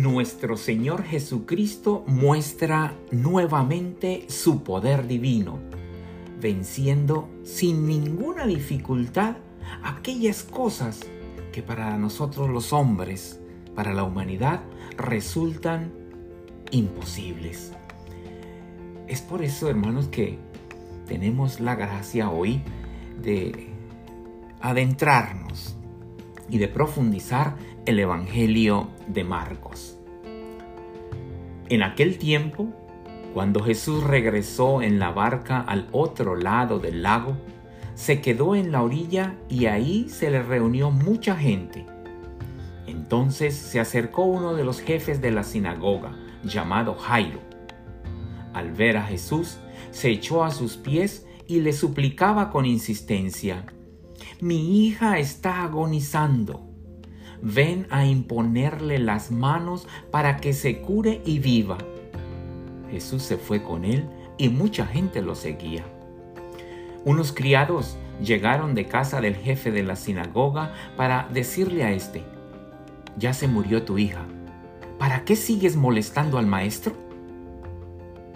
nuestro Señor Jesucristo muestra nuevamente su poder divino, venciendo sin ninguna dificultad aquellas cosas que para nosotros los hombres, para la humanidad, resultan imposibles. Es por eso, hermanos, que tenemos la gracia hoy de adentrarnos y de profundizar el Evangelio de Marcos. En aquel tiempo, cuando Jesús regresó en la barca al otro lado del lago, se quedó en la orilla y ahí se le reunió mucha gente. Entonces se acercó uno de los jefes de la sinagoga, llamado Jairo. Al ver a Jesús, se echó a sus pies y le suplicaba con insistencia, Mi hija está agonizando ven a imponerle las manos para que se cure y viva. Jesús se fue con él y mucha gente lo seguía. Unos criados llegaron de casa del jefe de la sinagoga para decirle a éste, ya se murió tu hija, ¿para qué sigues molestando al maestro?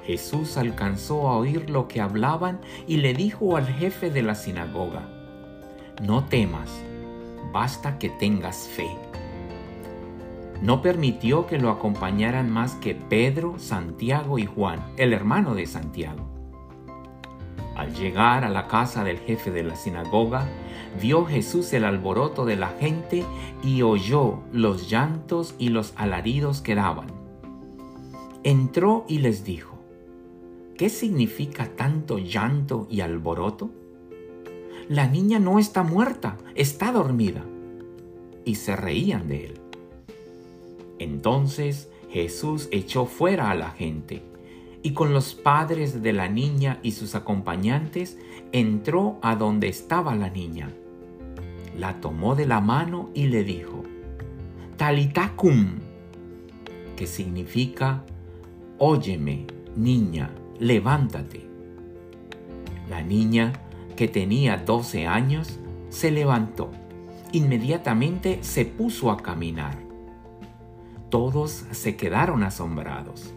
Jesús alcanzó a oír lo que hablaban y le dijo al jefe de la sinagoga, no temas, basta que tengas fe. No permitió que lo acompañaran más que Pedro, Santiago y Juan, el hermano de Santiago. Al llegar a la casa del jefe de la sinagoga, vio Jesús el alboroto de la gente y oyó los llantos y los alaridos que daban. Entró y les dijo, ¿qué significa tanto llanto y alboroto? La niña no está muerta, está dormida. Y se reían de él. Entonces Jesús echó fuera a la gente y con los padres de la niña y sus acompañantes entró a donde estaba la niña. La tomó de la mano y le dijo, Talitacum, que significa, Óyeme, niña, levántate. La niña que tenía 12 años, se levantó. Inmediatamente se puso a caminar. Todos se quedaron asombrados.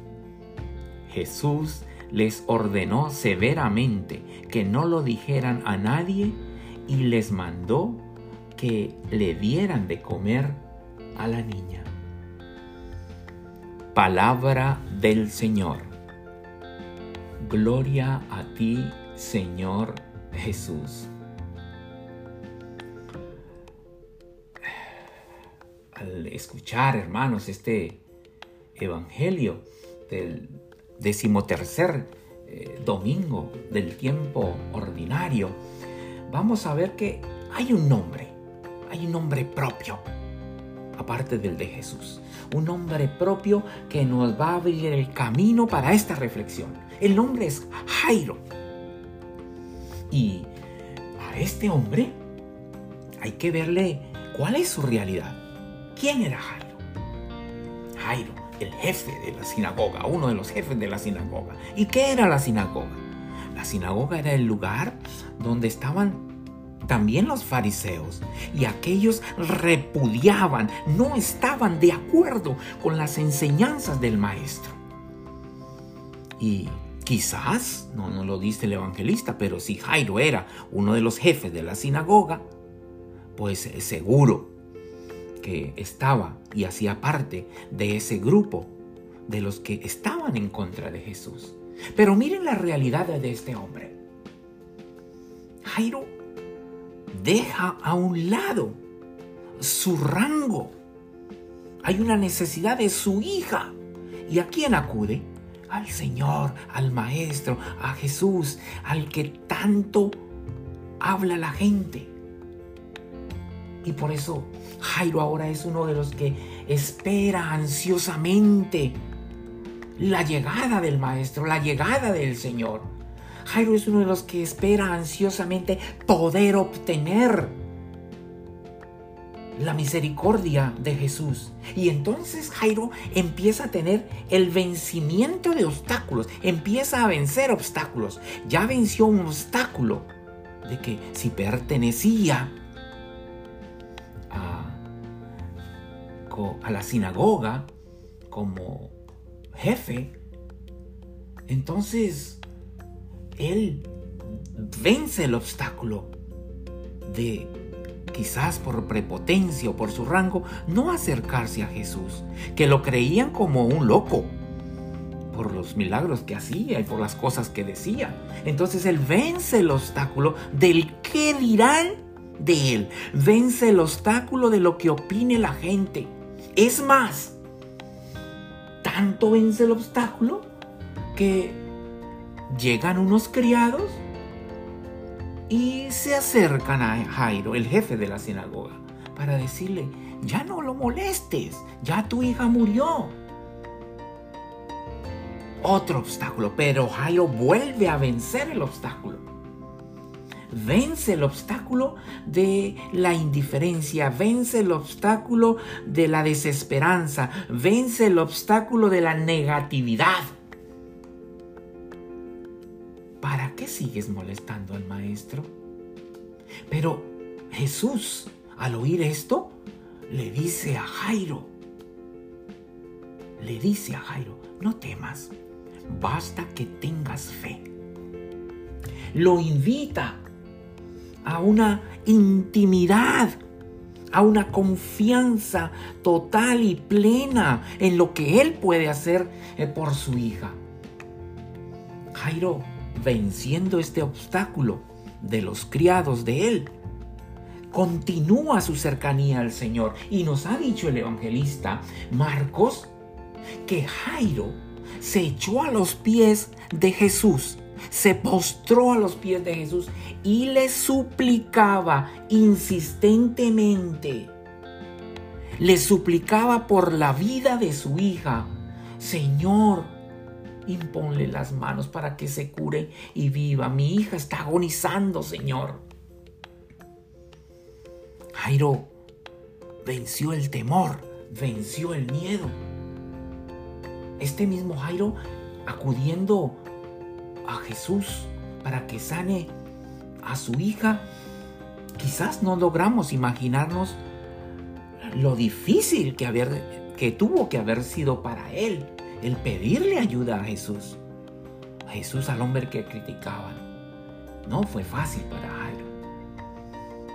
Jesús les ordenó severamente que no lo dijeran a nadie y les mandó que le dieran de comer a la niña. Palabra del Señor. Gloria a ti, Señor Jesús. Al escuchar, hermanos, este evangelio del decimotercer eh, domingo del tiempo ordinario, vamos a ver que hay un nombre, hay un nombre propio, aparte del de Jesús. Un nombre propio que nos va a abrir el camino para esta reflexión. El nombre es Jairo. Y a este hombre hay que verle cuál es su realidad. ¿Quién era Jairo? Jairo, el jefe de la sinagoga, uno de los jefes de la sinagoga. ¿Y qué era la sinagoga? La sinagoga era el lugar donde estaban también los fariseos y aquellos repudiaban, no estaban de acuerdo con las enseñanzas del maestro. Y Quizás, no lo dice el evangelista, pero si Jairo era uno de los jefes de la sinagoga, pues seguro que estaba y hacía parte de ese grupo de los que estaban en contra de Jesús. Pero miren la realidad de este hombre. Jairo deja a un lado su rango. Hay una necesidad de su hija. ¿Y a quién acude? Al Señor, al Maestro, a Jesús, al que tanto habla la gente. Y por eso Jairo ahora es uno de los que espera ansiosamente la llegada del Maestro, la llegada del Señor. Jairo es uno de los que espera ansiosamente poder obtener la misericordia de Jesús. Y entonces Jairo empieza a tener el vencimiento de obstáculos, empieza a vencer obstáculos. Ya venció un obstáculo de que si pertenecía a, la sinagoga, como jefe, entonces él vence el obstáculo de quizás por prepotencia o por su rango, no acercarse a Jesús, que lo creían como un loco por los milagros que hacía y por las cosas que decía. Entonces él vence el obstáculo del qué dirán de él, vence el obstáculo de lo que opine la gente. Es más, tanto vence el obstáculo que llegan unos criados y se acercan a Jairo, el jefe de la sinagoga, para decirle, ya no lo molestes, ya tu hija murió. Otro obstáculo, pero Jairo vuelve a vencer el obstáculo. Vence el obstáculo de la indiferencia, vence el obstáculo de la desesperanza, vence el obstáculo de la negatividad. Sigues molestando al maestro? Pero Jesús, al oír esto, le dice a Jairo, le dice a Jairo, no temas, basta que tengas fe. Lo invita a una intimidad, a una confianza total y plena en lo que él puede hacer eh, por su hija. Jairo venciendo este obstáculo de los criados de él, continúa su cercanía al Señor. Y nos ha dicho el evangelista Marcos que Jairo se echó a los pies de Jesús, se postró a los pies de Jesús y le suplicaba insistentemente. Le suplicaba por la vida de su hija. Señor, imponle las manos para que se cure y viva. Mi hija está agonizando, Señor. Jairo venció el temor, venció el miedo. Este mismo Jairo acudiendo a Jesús para que sane a su hija, quizás no logramos imaginarnos lo difícil que, que tuvo que haber sido para él el pedirle ayuda a Jesús. A Jesús al hombre que criticaban. No fue fácil para Jairo.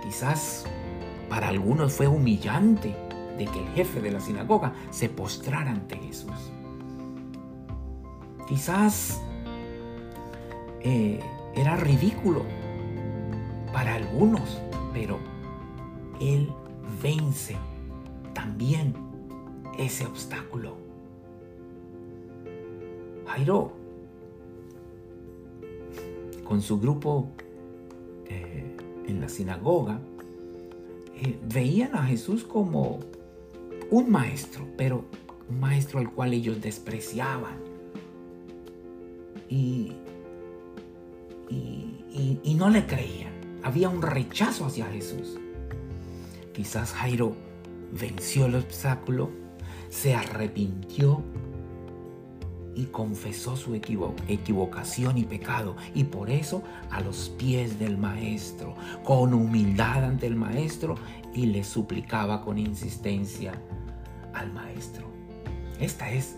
Quizás para algunos fue humillante de que el jefe de la sinagoga se postrara ante Jesús. Quizás eh, era ridículo para algunos, pero Él vence también ese obstáculo. Jairo, con su grupo eh, en la sinagoga, eh, veían a Jesús como un maestro, pero un maestro al cual ellos despreciaban. Y, y, y no le creían. Había un rechazo hacia Jesús. Quizás Jairo venció el obstáculo, se arrepintió y confesó su equivocación y pecado y por eso a los pies del maestro, con humildad ante el maestro y le suplicaba con insistencia al maestro. Esta es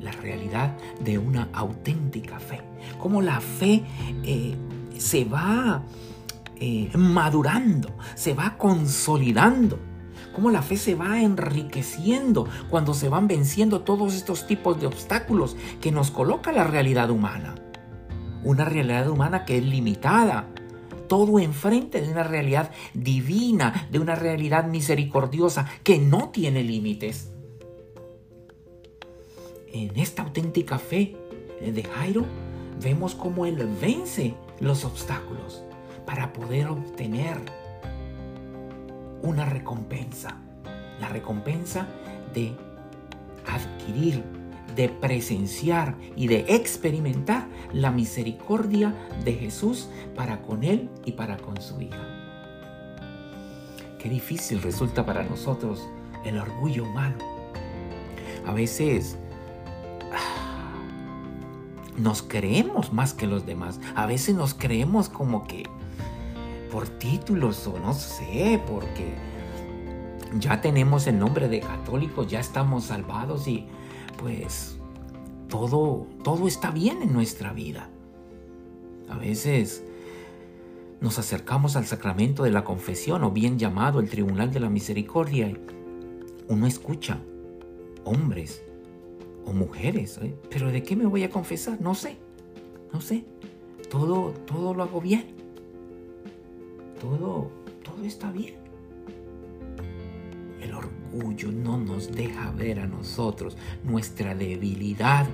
la realidad de una auténtica fe, como la fe eh, se va eh, madurando, se va consolidando cómo la fe se va enriqueciendo cuando se van venciendo todos estos tipos de obstáculos que nos coloca la realidad humana. Una realidad humana que es limitada, todo enfrente de una realidad divina, de una realidad misericordiosa que no tiene límites. En esta auténtica fe de Jairo vemos cómo él vence los obstáculos para poder obtener una recompensa. La recompensa de adquirir, de presenciar y de experimentar la misericordia de Jesús para con él y para con su hija. Qué difícil resulta para nosotros el orgullo humano. A veces ah, nos creemos más que los demás. A veces nos creemos como que por títulos o no sé, porque ya tenemos el nombre de católicos, ya estamos salvados y pues todo, todo está bien en nuestra vida. A veces nos acercamos al sacramento de la confesión o bien llamado el tribunal de la misericordia y uno escucha hombres o mujeres, ¿eh? pero ¿de qué me voy a confesar? No sé, no sé. Todo, todo lo hago bien. Todo, todo está bien. El orgullo no nos deja ver a nosotros nuestra debilidad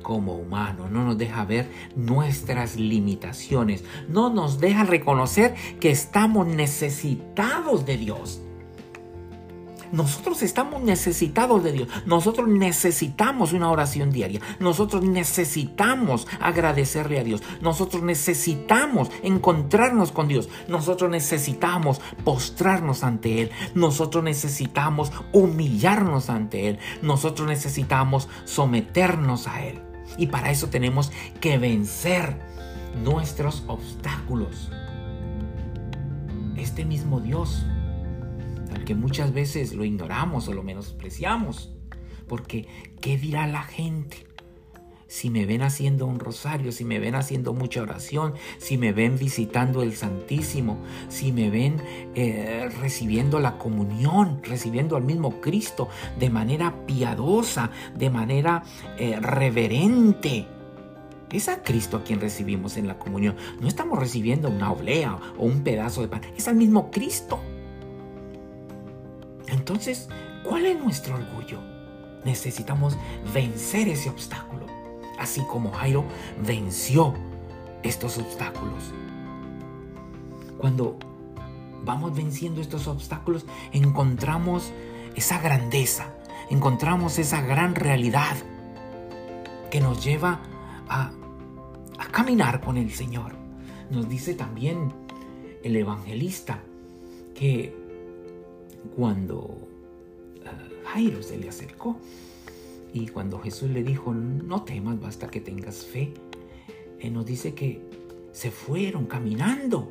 como humano, no nos deja ver nuestras limitaciones, no nos deja reconocer que estamos necesitados de Dios. Nosotros estamos necesitados de Dios. Nosotros necesitamos una oración diaria. Nosotros necesitamos agradecerle a Dios. Nosotros necesitamos encontrarnos con Dios. Nosotros necesitamos postrarnos ante Él. Nosotros necesitamos humillarnos ante Él. Nosotros necesitamos someternos a Él. Y para eso tenemos que vencer nuestros obstáculos. Este mismo Dios muchas veces lo ignoramos o lo menospreciamos. Porque, ¿qué dirá la gente? Si me ven haciendo un rosario, si me ven haciendo mucha oración, si me ven visitando el Santísimo, si me ven eh, recibiendo la comunión, recibiendo al mismo Cristo de manera piadosa, de manera eh, reverente. Es a Cristo a quien recibimos en la comunión. No estamos recibiendo una oblea o un pedazo de pan. Es al mismo Cristo. Entonces, ¿cuál es nuestro orgullo? Necesitamos vencer ese obstáculo, así como Jairo venció estos obstáculos. Cuando vamos venciendo estos obstáculos, encontramos esa grandeza, encontramos esa gran realidad que nos lleva a, a caminar con el Señor. Nos dice también el evangelista que cuando uh, Jairo se le acercó y cuando Jesús le dijo, no temas, basta que tengas fe, él nos dice que se fueron caminando.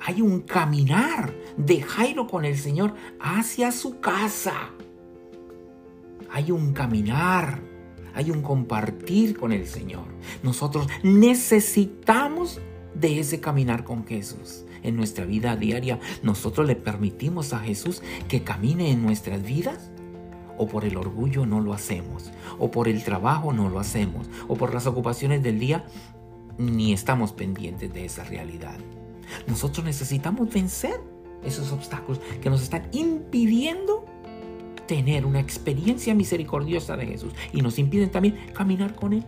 Hay un caminar de Jairo con el Señor hacia su casa. Hay un caminar, hay un compartir con el Señor. Nosotros necesitamos de ese caminar con Jesús en nuestra vida diaria, nosotros le permitimos a Jesús que camine en nuestras vidas? ¿O por el orgullo no lo hacemos? ¿O por el trabajo no lo hacemos? ¿O por las ocupaciones del día ni estamos pendientes de esa realidad? Nosotros necesitamos vencer esos obstáculos que nos están impidiendo tener una experiencia misericordiosa de Jesús y nos impiden también caminar con Él.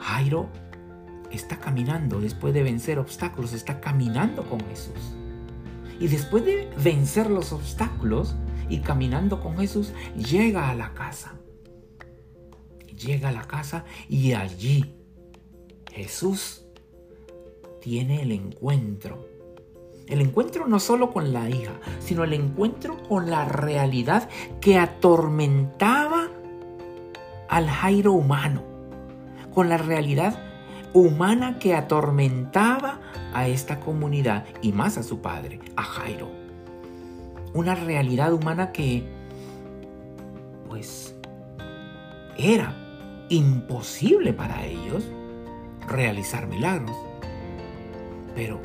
Jairo está caminando, después de vencer obstáculos, está caminando con Jesús. Y después de vencer los obstáculos y caminando con Jesús, llega a la casa. Llega a la casa y allí Jesús tiene el encuentro. El encuentro no solo con la hija, sino el encuentro con la realidad que atormentaba al Jairo humano, con la realidad humana que atormentaba a esta comunidad y más a su padre, a Jairo. Una realidad humana que, pues, era imposible para ellos realizar milagros. Pero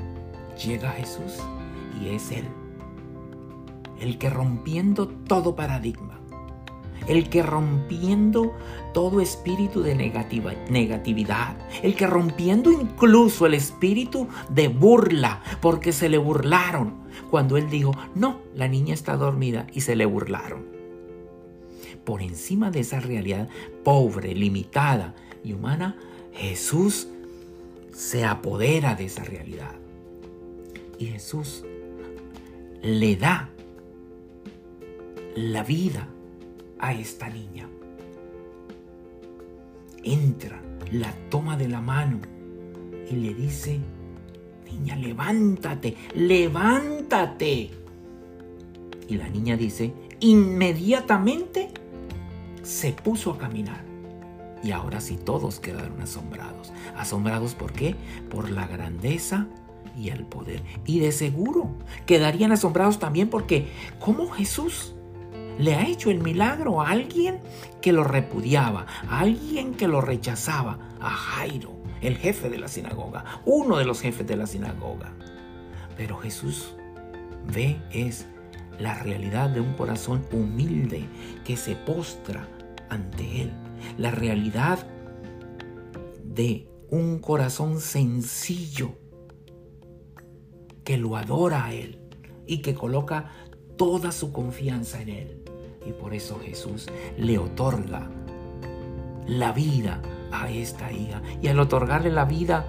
llega Jesús y es Él, el que rompiendo todo paradigma, el que rompiendo todo espíritu de negatividad, el que rompiendo incluso el espíritu de burla, porque se le burlaron cuando él dijo, no, la niña está dormida y se le burlaron. Por encima de esa realidad pobre, limitada y humana, Jesús se apodera de esa realidad. Y Jesús le da la vida a esta niña. Entra, la toma de la mano y le dice, niña, levántate, levántate. Y la niña dice, inmediatamente se puso a caminar. Y ahora sí todos quedaron asombrados. ¿Asombrados por qué? Por la grandeza y el poder. Y de seguro quedarían asombrados también porque ¿cómo Jesús le ha hecho el milagro a alguien que lo repudiaba, a alguien que lo rechazaba, a Jairo, el jefe de la sinagoga, uno de los jefes de la sinagoga. Pero Jesús ve es la realidad de un corazón humilde que se postra ante Él, la realidad de un corazón sencillo que lo adora a Él y que coloca toda su confianza en Él. Y por eso Jesús le otorga la vida a esta hija. Y al otorgarle la vida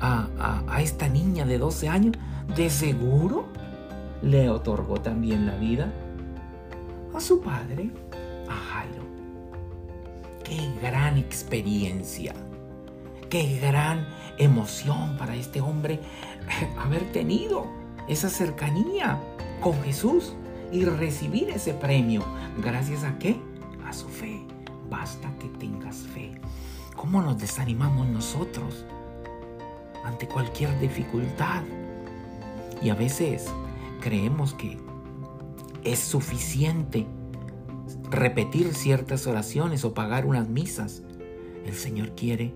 a, esta niña de 12 años, de seguro le otorgó también la vida a su padre, a Jairo. Qué gran experiencia, qué gran emoción para este hombre haber tenido esa cercanía con Jesús y recibir ese premio. ¿Gracias a qué? A su fe. Basta que tengas fe. ¿Cómo nos desanimamos nosotros ante cualquier dificultad? Y a veces creemos que es suficiente repetir ciertas oraciones o pagar unas misas. El Señor quiere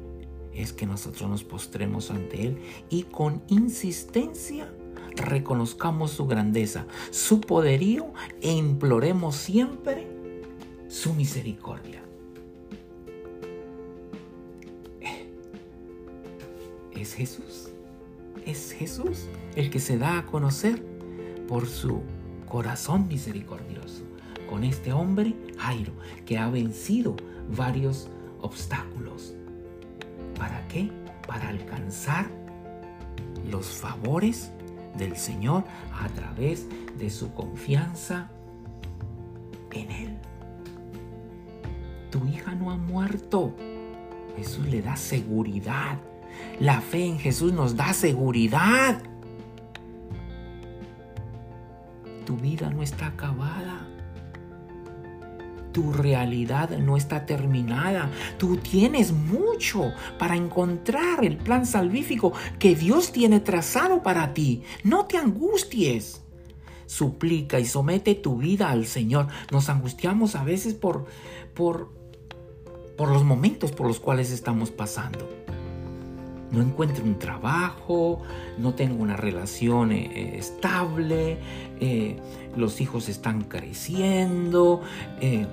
es que nosotros nos postremos ante Él y con insistencia reconozcamos su grandeza, su poderío e imploremos siempre su misericordia. ¿Es Jesús? ¿Es Jesús el que se da a conocer por su corazón misericordioso con este hombre, Jairo, que ha vencido varios obstáculos? ¿Para qué? Para alcanzar los favores del Señor a través de su confianza en Él. Tu hija no ha muerto. Jesús le da seguridad. La fe en Jesús nos da seguridad. Tu vida no está acabada. Tu realidad no está terminada. Tú tienes mucho para encontrar el plan salvífico que Dios tiene trazado para ti. No te angusties. Suplica y somete tu vida al Señor. Nos angustiamos a veces por, por, por los momentos por los cuales estamos pasando no encuentro un trabajo, no tengo una relación eh, estable, eh, los hijos están creciendo, eh,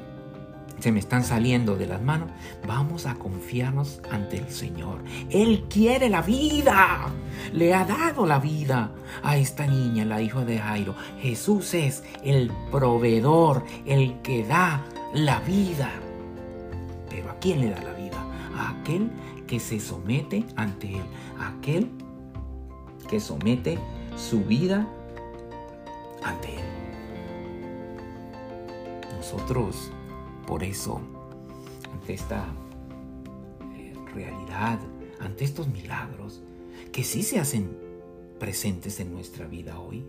se me están saliendo de las manos, vamos a confiarnos ante el Señor. Él quiere la vida. Le ha dado la vida a esta niña, la hija de Jairo. Jesús es el proveedor, el que da la vida. Pero ¿a quién le da la vida? A aquel que se somete ante Él. A aquel que somete su vida ante Él. Nosotros por eso, ante esta eh, realidad, ante estos milagros, que sí se hacen presentes en nuestra vida hoy,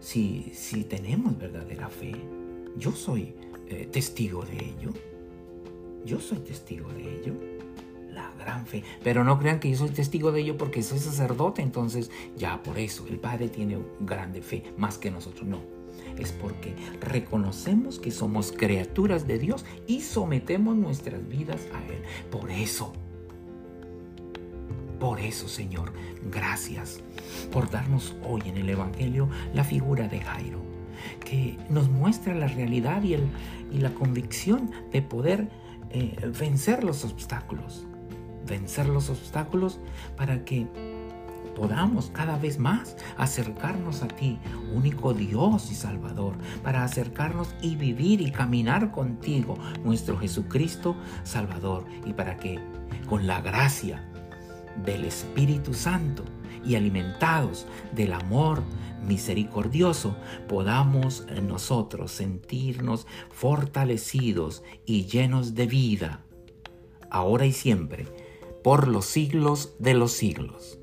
si, si tenemos verdadera fe, yo soy eh, testigo de ello, yo soy testigo de ello, la gran fe, pero no crean que yo soy testigo de ello porque soy sacerdote, entonces ya por eso el Padre tiene grande fe, más que nosotros, no es porque reconocemos que somos criaturas de Dios y sometemos nuestras vidas a Él. Por eso, por eso, Señor, gracias por darnos hoy en el Evangelio la figura de Jairo, que nos muestra la realidad y, el, y la convicción de poder eh, vencer los obstáculos. Vencer los obstáculos para que podamos cada vez más acercarnos a ti, único Dios y Salvador, para acercarnos y vivir y caminar contigo, nuestro Jesucristo Salvador, y para que con la gracia del Espíritu Santo y alimentados del amor misericordioso, podamos nosotros sentirnos fortalecidos y llenos de vida, ahora y siempre, por los siglos de los siglos.